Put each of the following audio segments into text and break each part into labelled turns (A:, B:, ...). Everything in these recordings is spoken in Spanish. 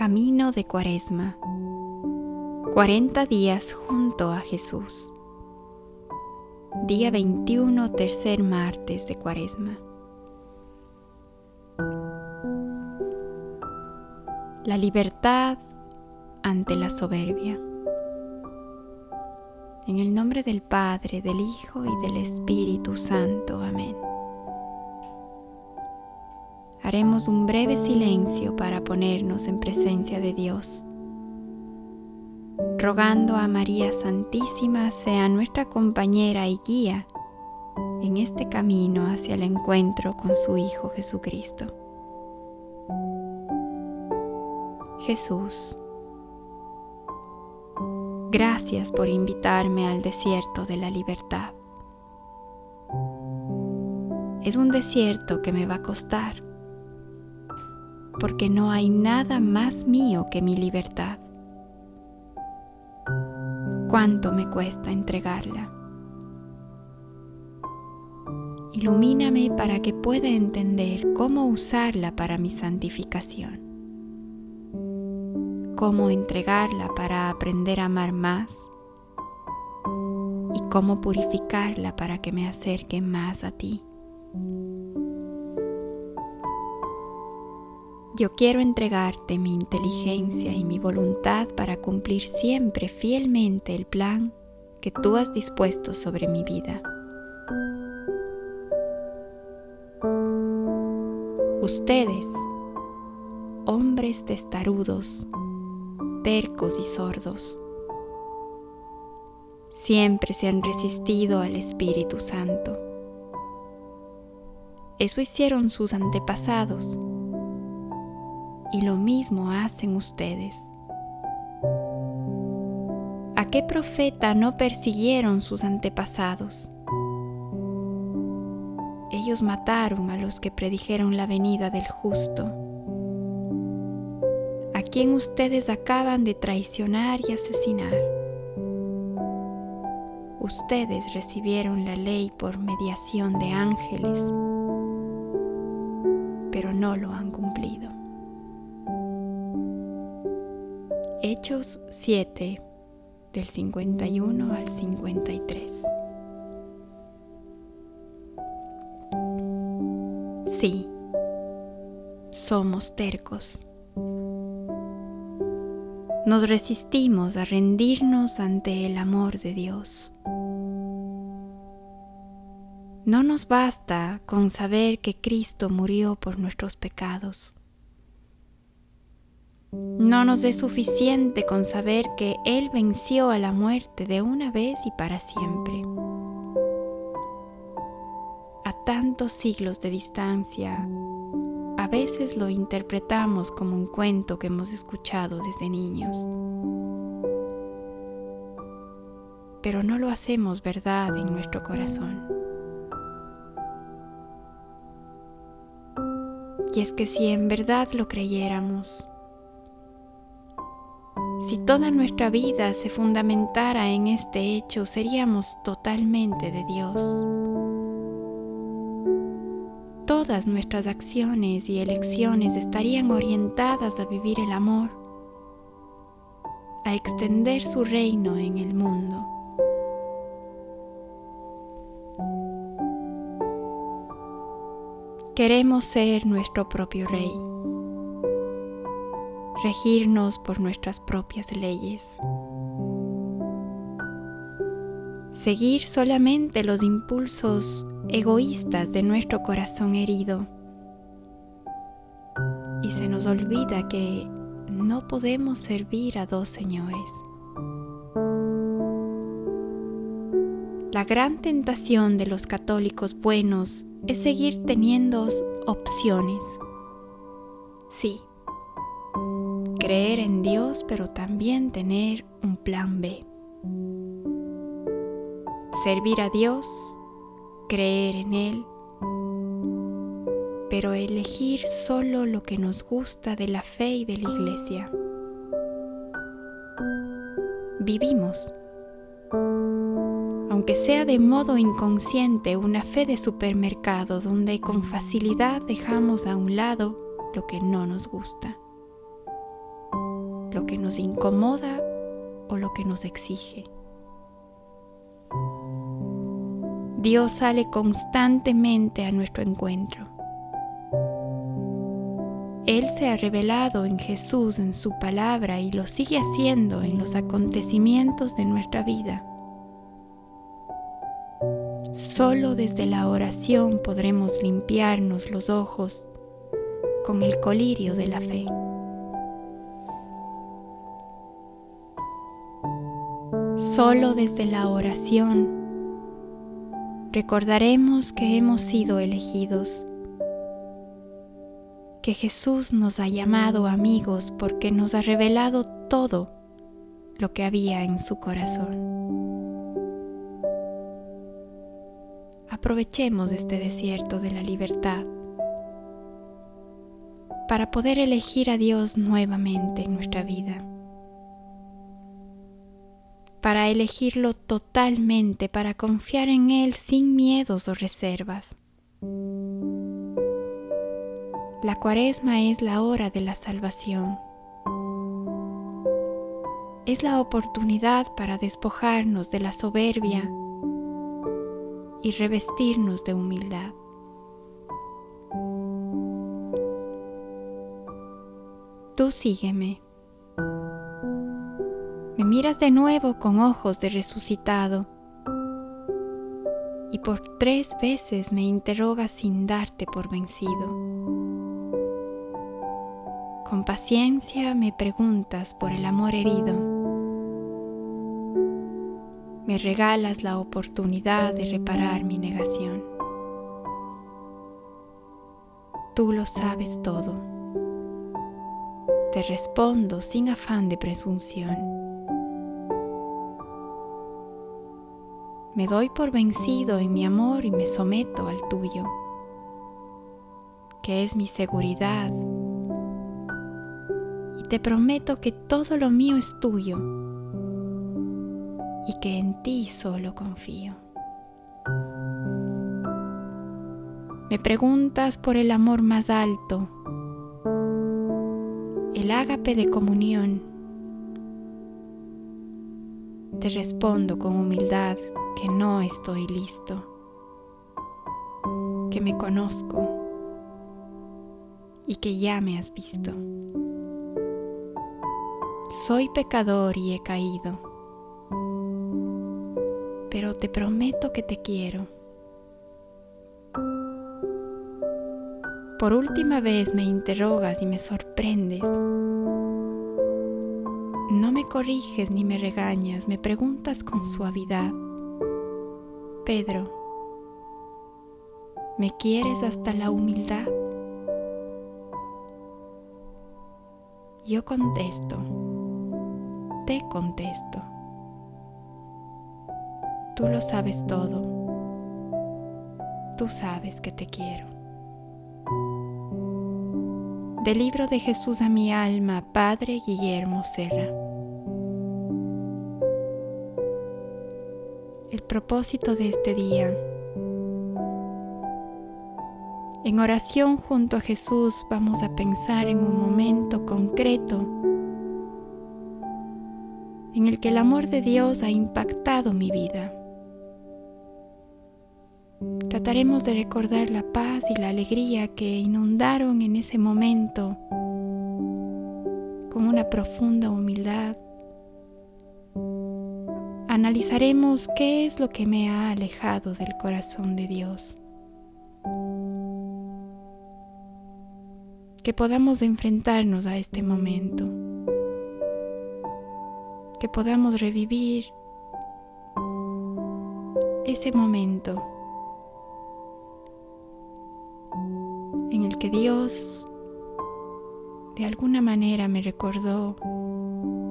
A: Camino de Cuaresma. 40 días junto a Jesús. Día 21, tercer martes de Cuaresma. La libertad ante la soberbia. En el nombre del Padre, del Hijo y del Espíritu Santo. Amén. Haremos un breve silencio para ponernos en presencia de Dios, rogando a María Santísima sea nuestra compañera y guía en este camino hacia el encuentro con su Hijo Jesucristo. Jesús, gracias por invitarme al desierto de la libertad. Es un desierto que me va a costar porque no hay nada más mío que mi libertad. ¿Cuánto me cuesta entregarla? Ilumíname para que pueda entender cómo usarla para mi santificación, cómo entregarla para aprender a amar más y cómo purificarla para que me acerque más a ti. Yo quiero entregarte mi inteligencia y mi voluntad para cumplir siempre fielmente el plan que tú has dispuesto sobre mi vida. Ustedes, hombres testarudos, tercos y sordos, siempre se han resistido al Espíritu Santo. Eso hicieron sus antepasados y lo mismo hacen ustedes. ¿A qué profeta no persiguieron sus antepasados? Ellos mataron a los que predijeron la venida del justo, a quien ustedes acaban de traicionar y asesinar. Ustedes recibieron la ley por mediación de ángeles, pero no lo han cumplido. Hechos 7 del 51 al 53. Sí, somos tercos. Nos resistimos a rendirnos ante el amor de Dios. No nos basta con saber que Cristo murió por nuestros pecados no nos es suficiente con saber que Él venció a la muerte de una vez y para siempre. A tantos siglos de distancia, a veces lo interpretamos como un cuento que hemos escuchado desde niños. Pero no lo hacemos verdad en nuestro corazón. Y es que si en verdad lo creyéramos, si toda nuestra vida se fundamentara en este hecho, seríamos totalmente de Dios. Todas nuestras acciones y elecciones estarían orientadas a vivir el amor, a extender su reino en el mundo. Queremos ser nuestro propio rey regirnos por nuestras propias leyes. Seguir solamente los impulsos egoístas de nuestro corazón herido. Y se nos olvida que no podemos servir a dos señores. La gran tentación de los católicos buenos es seguir teniendo opciones. Sí, creer en Dios, pero también tener un plan B. Servir a Dios, creer en Él, pero elegir solo lo que nos gusta de la fe y de la iglesia. Vivimos, aunque sea de modo inconsciente, una fe de supermercado donde con facilidad dejamos a un lado lo que no nos gusta. Lo que nos incomoda o lo que nos exige. Dios sale constantemente a nuestro encuentro. Él se ha revelado en Jesús, en su palabra, y lo sigue haciendo en los acontecimientos de nuestra vida. Solo desde la oración podremos limpiarnos los ojos con el colirio de la fe. Solo desde la oración recordaremos que hemos sido elegidos, que Jesús nos ha llamado amigos porque nos ha revelado todo lo que había en su corazón. Aprovechemos este desierto de la libertad para poder elegir a Dios nuevamente en nuestra vida para elegirlo totalmente, para confiar en Él sin miedos o reservas. La cuaresma es la hora de la salvación. Es la oportunidad para despojarnos de la soberbia y revestirnos de humildad. Tú sígueme me miras de nuevo con ojos de resucitado y por tres veces me interrogas sin darte por vencido. Con paciencia me preguntas por el amor herido. Me regalas la oportunidad de reparar mi negación. Tú lo sabes todo. Te respondo sin afán de presunción. Me doy por vencido en mi amor y me someto al tuyo, que es mi seguridad. Y te prometo que todo lo mío es tuyo y que en ti solo confío. Me preguntas por el amor más alto, el ágape de comunión. Te respondo con humildad que no estoy listo, que me conozco y que ya me has visto. Soy pecador y he caído, pero te prometo que te quiero. Por última vez me interrogas y me sorprendes. No me corriges ni me regañas, me preguntas con suavidad. Pedro, ¿me quieres hasta la humildad? Yo contesto, te contesto. Tú lo sabes todo. Tú sabes que te quiero. Del libro de Jesús a mi alma, Padre Guillermo Serra. Propósito de este día. En oración junto a Jesús vamos a pensar en un momento concreto en el que el amor de Dios ha impactado mi vida. Trataremos de recordar la paz y la alegría que inundaron en ese momento con una profunda humildad analizaremos qué es lo que me ha alejado del corazón de Dios. Que podamos enfrentarnos a este momento. Que podamos revivir ese momento en el que Dios de alguna manera me recordó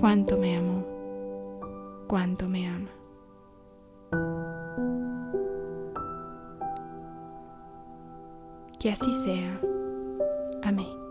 A: cuánto me amó cuánto me ama. Que así sea. Amén.